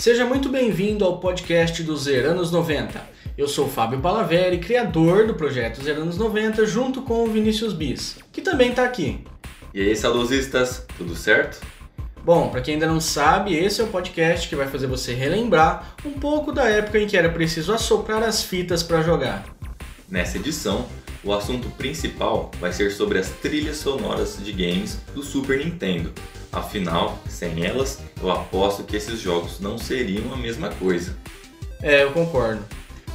Seja muito bem-vindo ao podcast dos Zeranos 90. Eu sou Fábio Palaveri, criador do projeto Zeranos 90, junto com o Vinícius Bis, que também está aqui. E aí, saudosistas, tudo certo? Bom, para quem ainda não sabe, esse é o podcast que vai fazer você relembrar um pouco da época em que era preciso assoprar as fitas para jogar. Nessa edição, o assunto principal vai ser sobre as trilhas sonoras de games do Super Nintendo. Afinal, sem elas, eu aposto que esses jogos não seriam a mesma coisa. É, eu concordo.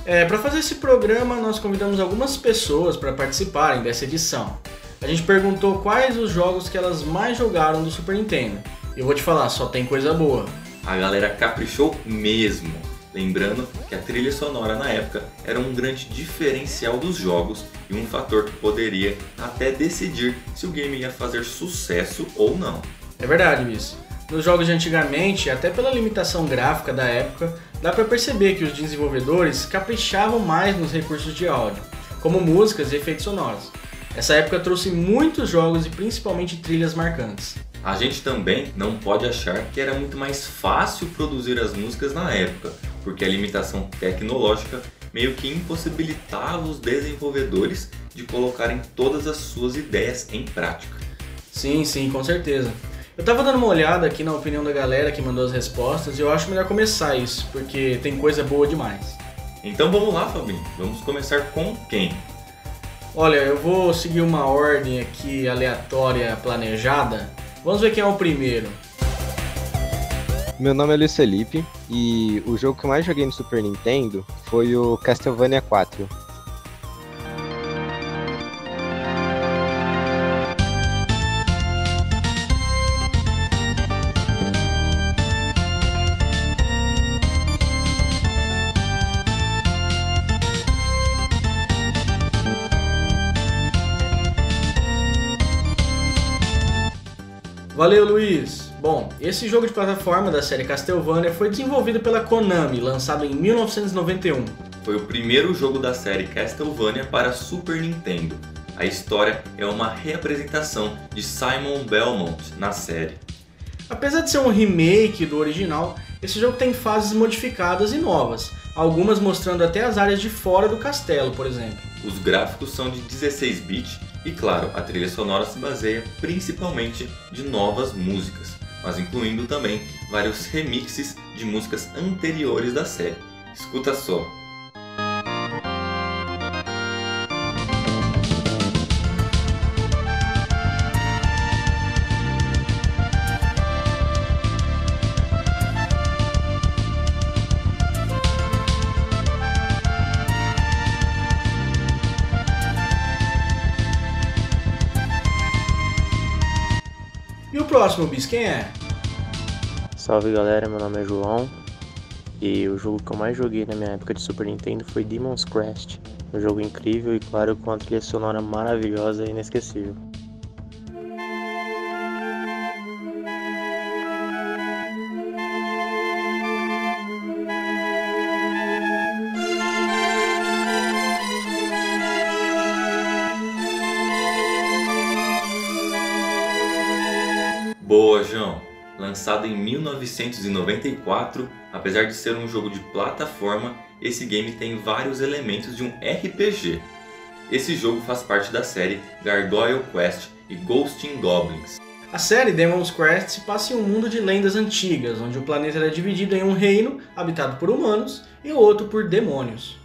É, para fazer esse programa, nós convidamos algumas pessoas para participarem dessa edição. A gente perguntou quais os jogos que elas mais jogaram do Super Nintendo. E eu vou te falar, só tem coisa boa. A galera caprichou mesmo. Lembrando que a trilha sonora na época era um grande diferencial dos jogos e um fator que poderia até decidir se o game ia fazer sucesso ou não. É verdade isso. Nos jogos de antigamente, até pela limitação gráfica da época, dá para perceber que os desenvolvedores caprichavam mais nos recursos de áudio, como músicas e efeitos sonoros. Essa época trouxe muitos jogos e principalmente trilhas marcantes. A gente também não pode achar que era muito mais fácil produzir as músicas na época, porque a limitação tecnológica meio que impossibilitava os desenvolvedores de colocarem todas as suas ideias em prática. Sim, sim, com certeza. Eu tava dando uma olhada aqui na opinião da galera que mandou as respostas e eu acho melhor começar isso, porque tem coisa boa demais. Então vamos lá, Fabinho. Vamos começar com quem? Olha, eu vou seguir uma ordem aqui aleatória planejada. Vamos ver quem é o primeiro. Meu nome é Luiz Felipe e o jogo que eu mais joguei no Super Nintendo foi o Castlevania 4. Esse jogo de plataforma da série Castlevania foi desenvolvido pela Konami, lançado em 1991. Foi o primeiro jogo da série Castlevania para Super Nintendo. A história é uma reapresentação de Simon Belmont na série. Apesar de ser um remake do original, esse jogo tem fases modificadas e novas, algumas mostrando até as áreas de fora do castelo, por exemplo. Os gráficos são de 16 bits e claro, a trilha sonora se baseia principalmente de novas músicas, mas incluindo também vários remixes de músicas anteriores da série. Escuta só. E o próximo, Bis, quem é? Salve galera, meu nome é João e o jogo que eu mais joguei na minha época de Super Nintendo foi Demon's Crest. Um jogo incrível e claro com uma trilha sonora maravilhosa e inesquecível. Lançado em 1994, apesar de ser um jogo de plataforma, esse game tem vários elementos de um RPG. Esse jogo faz parte da série Gargoyle Quest e Ghosting Goblins. A série Demon's Crest se passa em um mundo de lendas antigas, onde o planeta era dividido em um reino habitado por humanos e outro por demônios.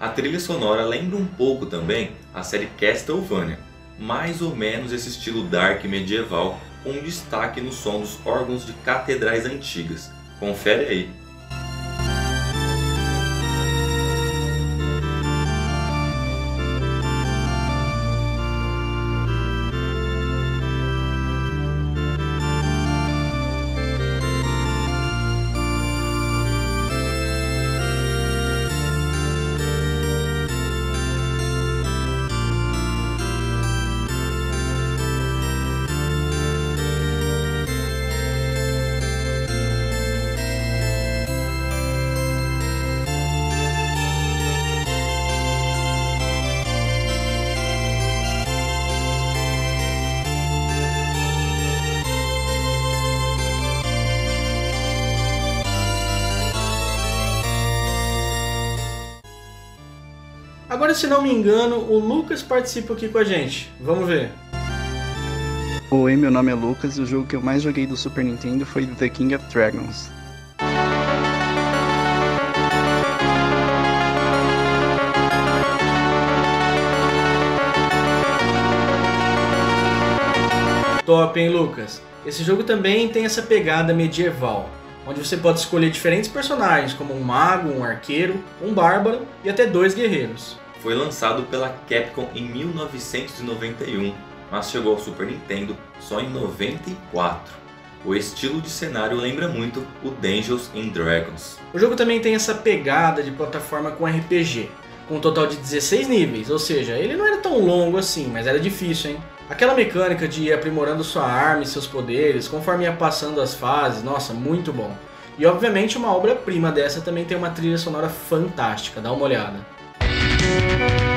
A trilha sonora lembra um pouco também a série Castlevania, mais ou menos esse estilo dark medieval com um destaque no som dos órgãos de catedrais antigas. Confere aí. Agora, se não me engano, o Lucas participa aqui com a gente. Vamos ver. Oi, meu nome é Lucas e o jogo que eu mais joguei do Super Nintendo foi The King of Dragons. Top, hein, Lucas? Esse jogo também tem essa pegada medieval, onde você pode escolher diferentes personagens, como um mago, um arqueiro, um bárbaro e até dois guerreiros. Foi lançado pela Capcom em 1991, mas chegou ao Super Nintendo só em 94. O estilo de cenário lembra muito o Dungeons and Dragons. O jogo também tem essa pegada de plataforma com RPG, com um total de 16 níveis, ou seja, ele não era tão longo assim, mas era difícil, hein? Aquela mecânica de ir aprimorando sua arma e seus poderes conforme ia passando as fases, nossa, muito bom. E obviamente uma obra-prima dessa também tem uma trilha sonora fantástica, dá uma olhada. Nossa,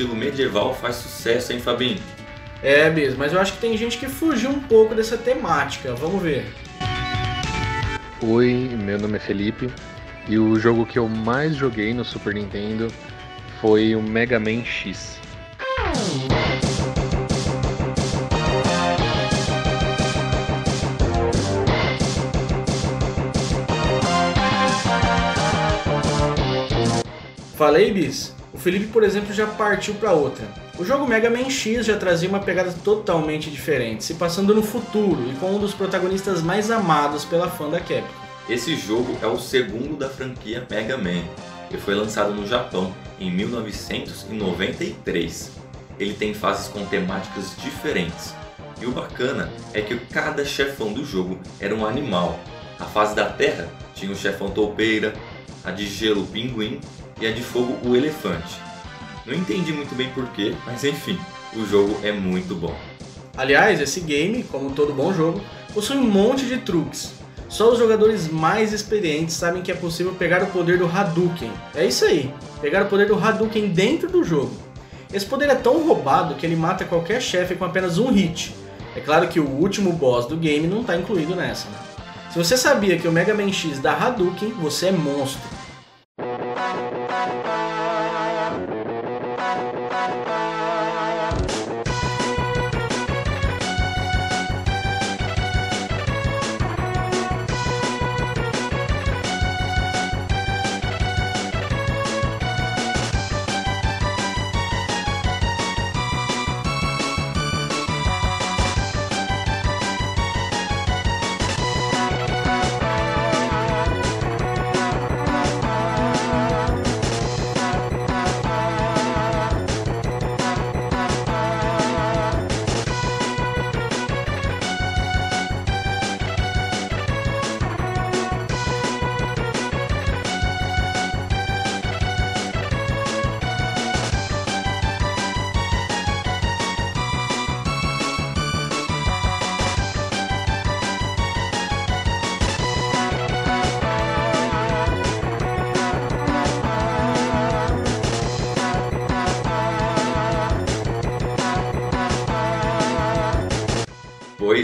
estilo medieval faz sucesso, hein, Fabinho? É mesmo, mas eu acho que tem gente que fugiu um pouco dessa temática, vamos ver. Oi, meu nome é Felipe e o jogo que eu mais joguei no Super Nintendo foi o Mega Man X. Falei, Bis? Felipe, por exemplo, já partiu para outra. O jogo Mega Man X já trazia uma pegada totalmente diferente, se passando no futuro e com um dos protagonistas mais amados pela fã da Capcom. Esse jogo é o segundo da franquia Mega Man e foi lançado no Japão em 1993. Ele tem fases com temáticas diferentes. E o bacana é que cada chefão do jogo era um animal. A fase da terra tinha o chefão toupeira, a de gelo pinguim e a de fogo o elefante. Não entendi muito bem porquê, mas enfim, o jogo é muito bom. Aliás, esse game, como todo bom jogo, possui um monte de truques. Só os jogadores mais experientes sabem que é possível pegar o poder do Hadouken. É isso aí, pegar o poder do Hadouken dentro do jogo. Esse poder é tão roubado que ele mata qualquer chefe com apenas um hit. É claro que o último boss do game não está incluído nessa. Né? Se você sabia que o Mega Man X dá Hadouken, você é monstro.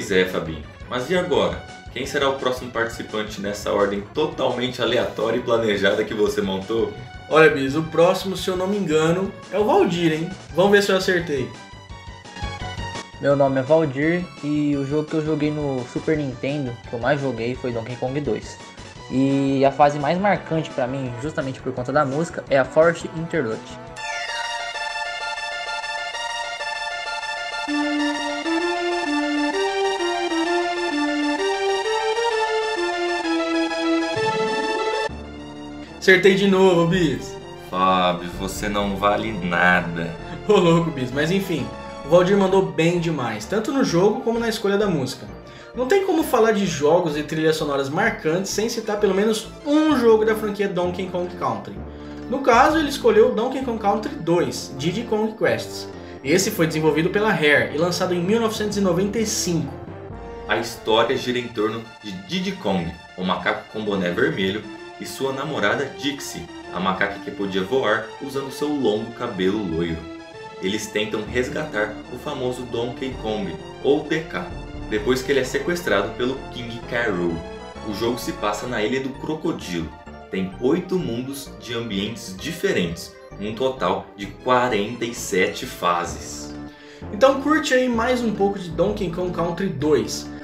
Pois é, Fabinho. Mas e agora? Quem será o próximo participante nessa ordem totalmente aleatória e planejada que você montou? Olha, Bis, o próximo, se eu não me engano, é o Valdir, hein? Vamos ver se eu acertei. Meu nome é Valdir e o jogo que eu joguei no Super Nintendo, que eu mais joguei, foi Donkey Kong 2. E a fase mais marcante para mim, justamente por conta da música, é a Forest Interlude. Acertei de novo, Bis. Fábio, você não vale nada. Ô louco, Bis, mas enfim, o Valdir mandou bem demais, tanto no jogo como na escolha da música. Não tem como falar de jogos e trilhas sonoras marcantes sem citar pelo menos um jogo da franquia Donkey Kong Country. No caso, ele escolheu Donkey Kong Country 2, Diddy Kong Quests. Esse foi desenvolvido pela Rare e lançado em 1995. A história gira em torno de Diddy Kong, um macaco com boné vermelho, e sua namorada Dixie, a macaca que podia voar usando seu longo cabelo loiro. Eles tentam resgatar o famoso Donkey Kong, ou DK, depois que ele é sequestrado pelo King. Rool. O jogo se passa na Ilha do Crocodilo. Tem oito mundos de ambientes diferentes, um total de 47 fases. Então curte aí mais um pouco de Donkey Kong Country 2.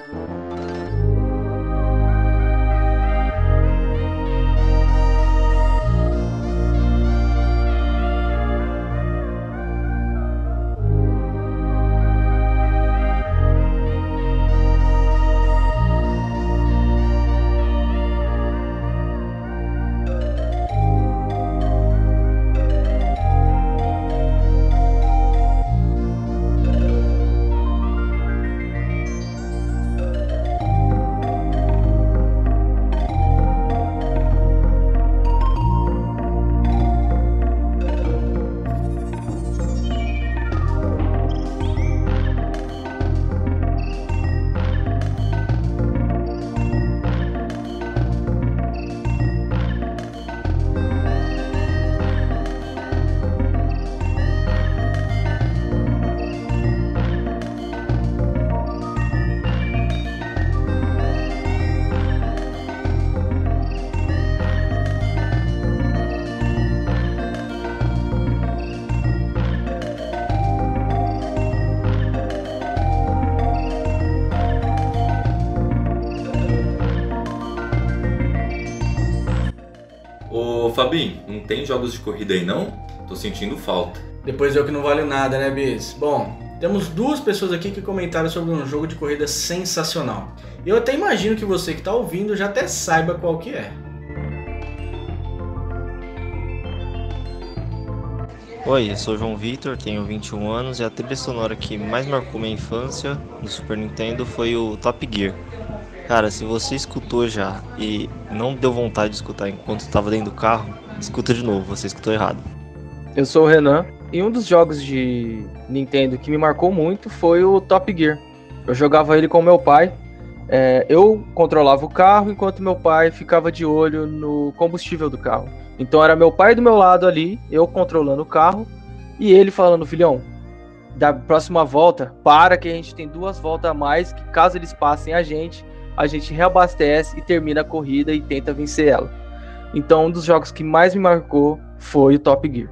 Ô Fabinho, não tem jogos de corrida aí não? Tô sentindo falta. Depois eu que não vale nada, né, Bis? Bom, temos duas pessoas aqui que comentaram sobre um jogo de corrida sensacional. Eu até imagino que você que está ouvindo já até saiba qual que é. Oi, eu sou o João Vitor, tenho 21 anos e a trilha sonora que mais marcou minha infância no Super Nintendo foi o Top Gear. Cara, se você escutou já e não deu vontade de escutar enquanto estava dentro do carro, escuta de novo, você escutou errado. Eu sou o Renan e um dos jogos de Nintendo que me marcou muito foi o Top Gear. Eu jogava ele com meu pai. É, eu controlava o carro enquanto meu pai ficava de olho no combustível do carro. Então era meu pai do meu lado ali, eu controlando o carro e ele falando, filhão, da próxima volta, para que a gente tem duas voltas a mais, que caso eles passem a gente, a gente reabastece e termina a corrida e tenta vencer ela. Então um dos jogos que mais me marcou foi o Top Gear.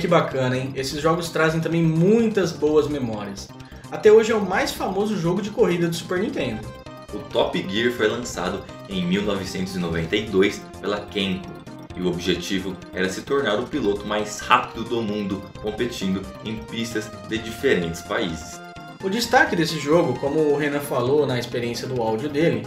Que bacana, hein? Esses jogos trazem também muitas boas memórias. Até hoje é o mais famoso jogo de corrida do Super Nintendo. O Top Gear foi lançado em 1992 pela Kenko. e o objetivo era se tornar o piloto mais rápido do mundo, competindo em pistas de diferentes países. O destaque desse jogo, como o Renan falou na experiência do áudio dele,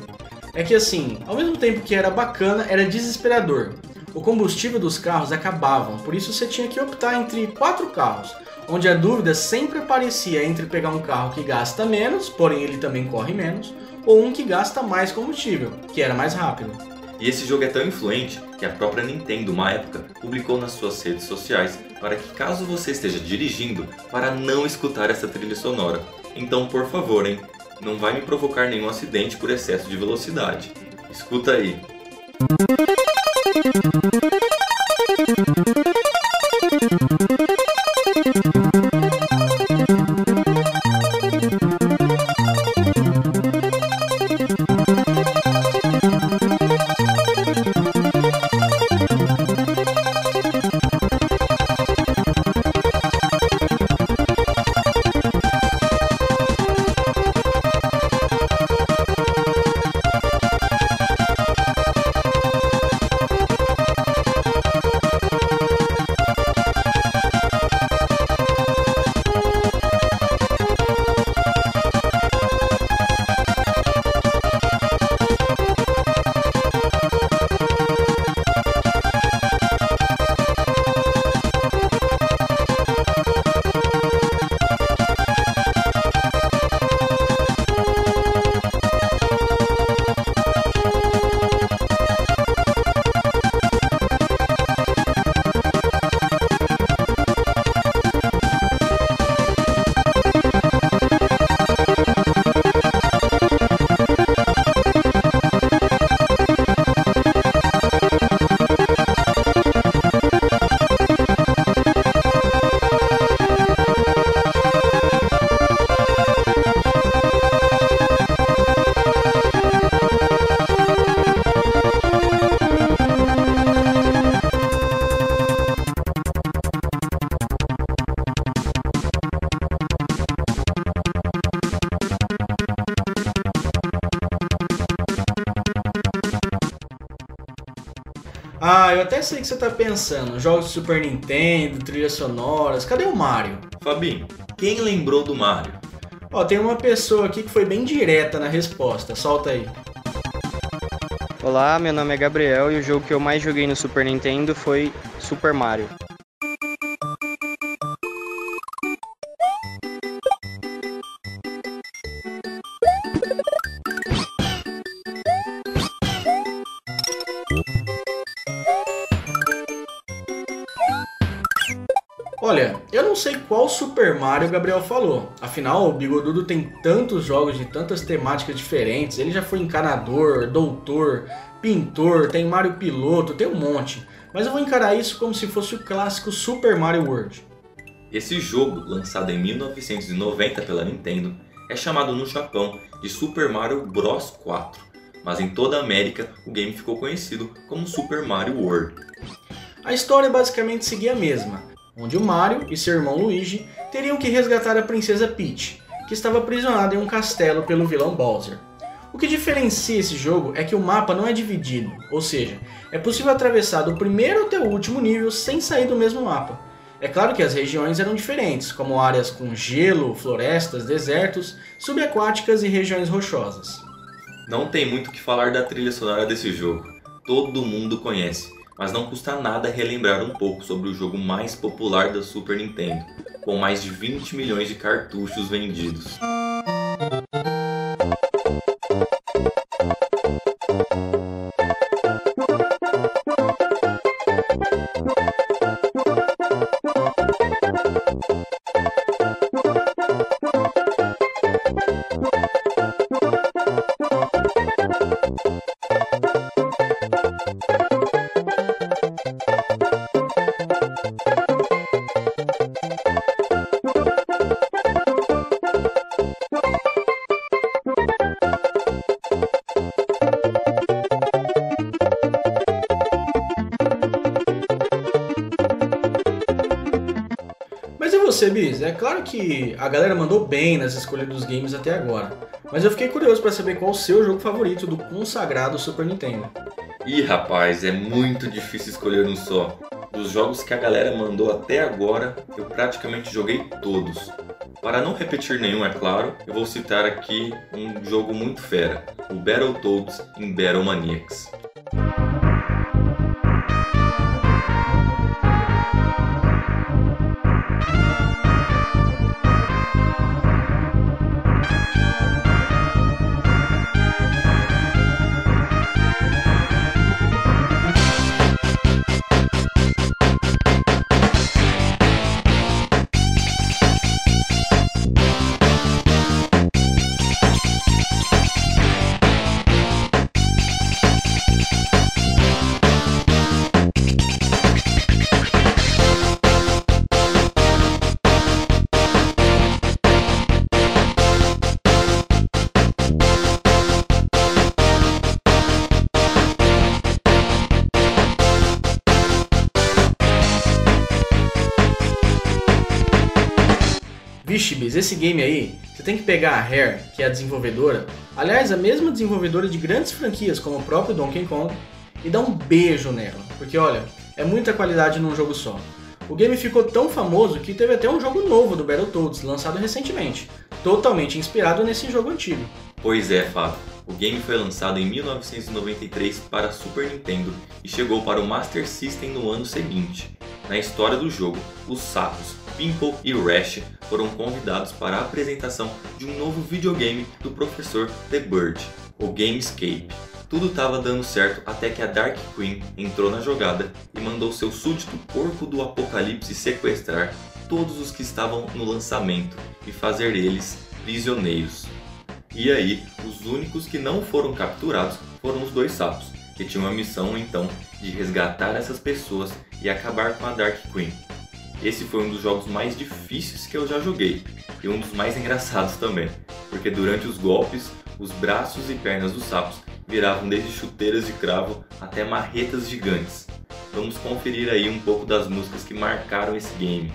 é que assim, ao mesmo tempo que era bacana, era desesperador. O combustível dos carros acabavam, por isso você tinha que optar entre quatro carros, onde a dúvida sempre aparecia entre pegar um carro que gasta menos, porém ele também corre menos, ou um que gasta mais combustível, que era mais rápido. E esse jogo é tão influente que a própria Nintendo, uma época, publicou nas suas redes sociais para que caso você esteja dirigindo, para não escutar essa trilha sonora. Então, por favor, hein, não vai me provocar nenhum acidente por excesso de velocidade. Escuta aí. Até sei que você tá pensando. Jogos de Super Nintendo, trilhas sonoras. Cadê o Mario? Fabinho, quem lembrou do Mario? Ó, tem uma pessoa aqui que foi bem direta na resposta. Solta aí. Olá, meu nome é Gabriel e o jogo que eu mais joguei no Super Nintendo foi Super Mario. Olha, eu não sei qual Super Mario o Gabriel falou. Afinal, o Bigodudo tem tantos jogos de tantas temáticas diferentes. Ele já foi encanador, doutor, pintor, tem Mario Piloto, tem um monte. Mas eu vou encarar isso como se fosse o clássico Super Mario World. Esse jogo, lançado em 1990 pela Nintendo, é chamado no Japão de Super Mario Bros 4, mas em toda a América o game ficou conhecido como Super Mario World. A história basicamente seguia a mesma, onde o Mario e seu irmão Luigi teriam que resgatar a princesa Peach, que estava aprisionada em um castelo pelo vilão Bowser. O que diferencia esse jogo é que o mapa não é dividido, ou seja, é possível atravessar do primeiro até o último nível sem sair do mesmo mapa. É claro que as regiões eram diferentes, como áreas com gelo, florestas, desertos, subaquáticas e regiões rochosas. Não tem muito o que falar da trilha sonora desse jogo. Todo mundo conhece, mas não custa nada relembrar um pouco sobre o jogo mais popular da Super Nintendo, com mais de 20 milhões de cartuchos vendidos. Bis? É claro que a galera mandou bem nas escolhas dos games até agora, mas eu fiquei curioso para saber qual o seu jogo favorito do consagrado Super Nintendo. Ih, rapaz, é muito difícil escolher um só. Dos jogos que a galera mandou até agora, eu praticamente joguei todos. Para não repetir nenhum, é claro, eu vou citar aqui um jogo muito fera, o Battletoads em Battle Maniacs. Vixe, Bis, esse game aí, você tem que pegar a Rare, que é a desenvolvedora, aliás, a mesma desenvolvedora de grandes franquias como o próprio Donkey Kong, e dar um beijo nela, porque olha, é muita qualidade num jogo só. O game ficou tão famoso que teve até um jogo novo do Battletoads, lançado recentemente, totalmente inspirado nesse jogo antigo. Pois é, Fábio. O game foi lançado em 1993 para Super Nintendo e chegou para o Master System no ano seguinte. Na história do jogo, os sapos Pimple e Rash foram convidados para a apresentação de um novo videogame do professor The Bird, o Gamescape. Tudo estava dando certo até que a Dark Queen entrou na jogada e mandou seu súdito Porco do Apocalipse sequestrar todos os que estavam no lançamento e fazer eles prisioneiros. E aí, os únicos que não foram capturados foram os dois sapos, que tinham a missão então de resgatar essas pessoas e acabar com a Dark Queen. Esse foi um dos jogos mais difíceis que eu já joguei e um dos mais engraçados também, porque durante os golpes, os braços e pernas dos sapos viravam desde chuteiras de cravo até marretas gigantes. Vamos conferir aí um pouco das músicas que marcaram esse game.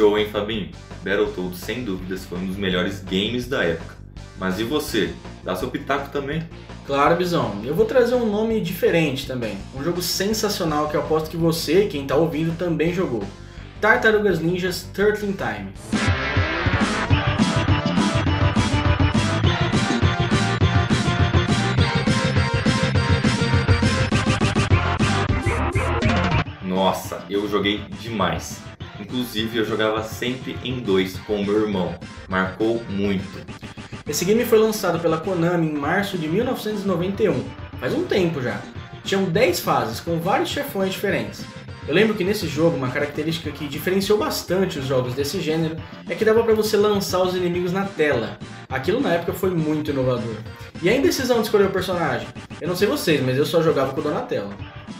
Show, hein, Fabinho? Battletoads, sem dúvidas, foi um dos melhores games da época. Mas e você? Dá seu pitaco também? Claro, Bizão. Eu vou trazer um nome diferente também. Um jogo sensacional que eu aposto que você, quem tá ouvindo, também jogou. Tartarugas Ninjas Turtling Time. Nossa, eu joguei demais. Inclusive eu jogava sempre em dois com meu irmão. Marcou muito. Esse game foi lançado pela Konami em março de 1991, faz um tempo já. Tinham 10 fases com vários chefões diferentes. Eu lembro que nesse jogo, uma característica que diferenciou bastante os jogos desse gênero é que dava para você lançar os inimigos na tela. Aquilo na época foi muito inovador. E a indecisão de escolher o personagem? Eu não sei vocês, mas eu só jogava com o Donatello.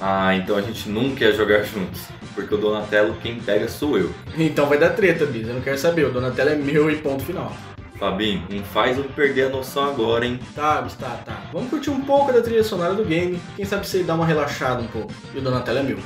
Ah, então a gente nunca ia jogar juntos, porque o Donatello quem pega sou eu. Então vai dar treta, Bis, eu não quero saber, o Donatello é meu e ponto final. Fabinho, não faz eu perder a noção agora, hein? Tá, tá, tá. Vamos curtir um pouco da trilha sonora do game, quem sabe você dá uma relaxada um pouco. E o Donatello é meu.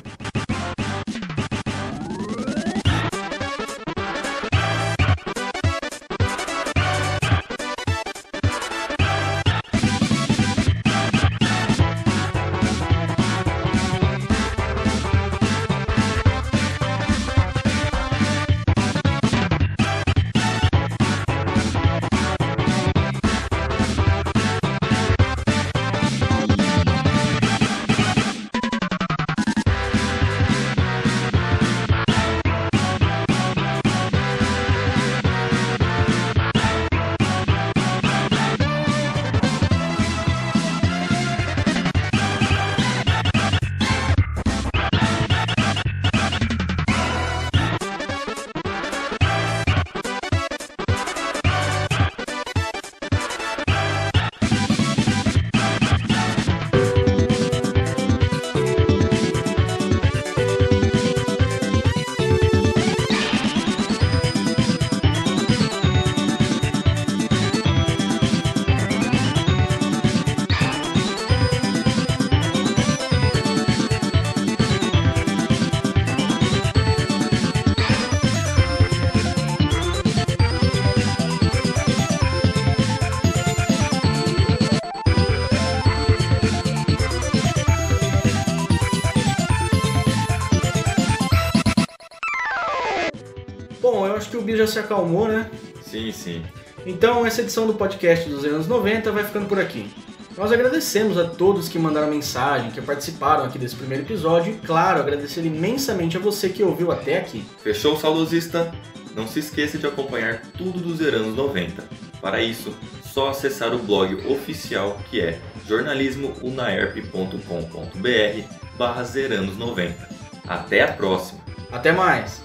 Já se acalmou, né? Sim, sim. Então, essa edição do podcast dos anos 90 vai ficando por aqui. Nós agradecemos a todos que mandaram mensagem, que participaram aqui desse primeiro episódio e, claro, agradecer imensamente a você que ouviu até aqui. Fechou, saudosista? Não se esqueça de acompanhar tudo dos anos 90. Para isso, só acessar o blog oficial que é jornalismounaerp.com.br barra 90. Até a próxima! Até mais!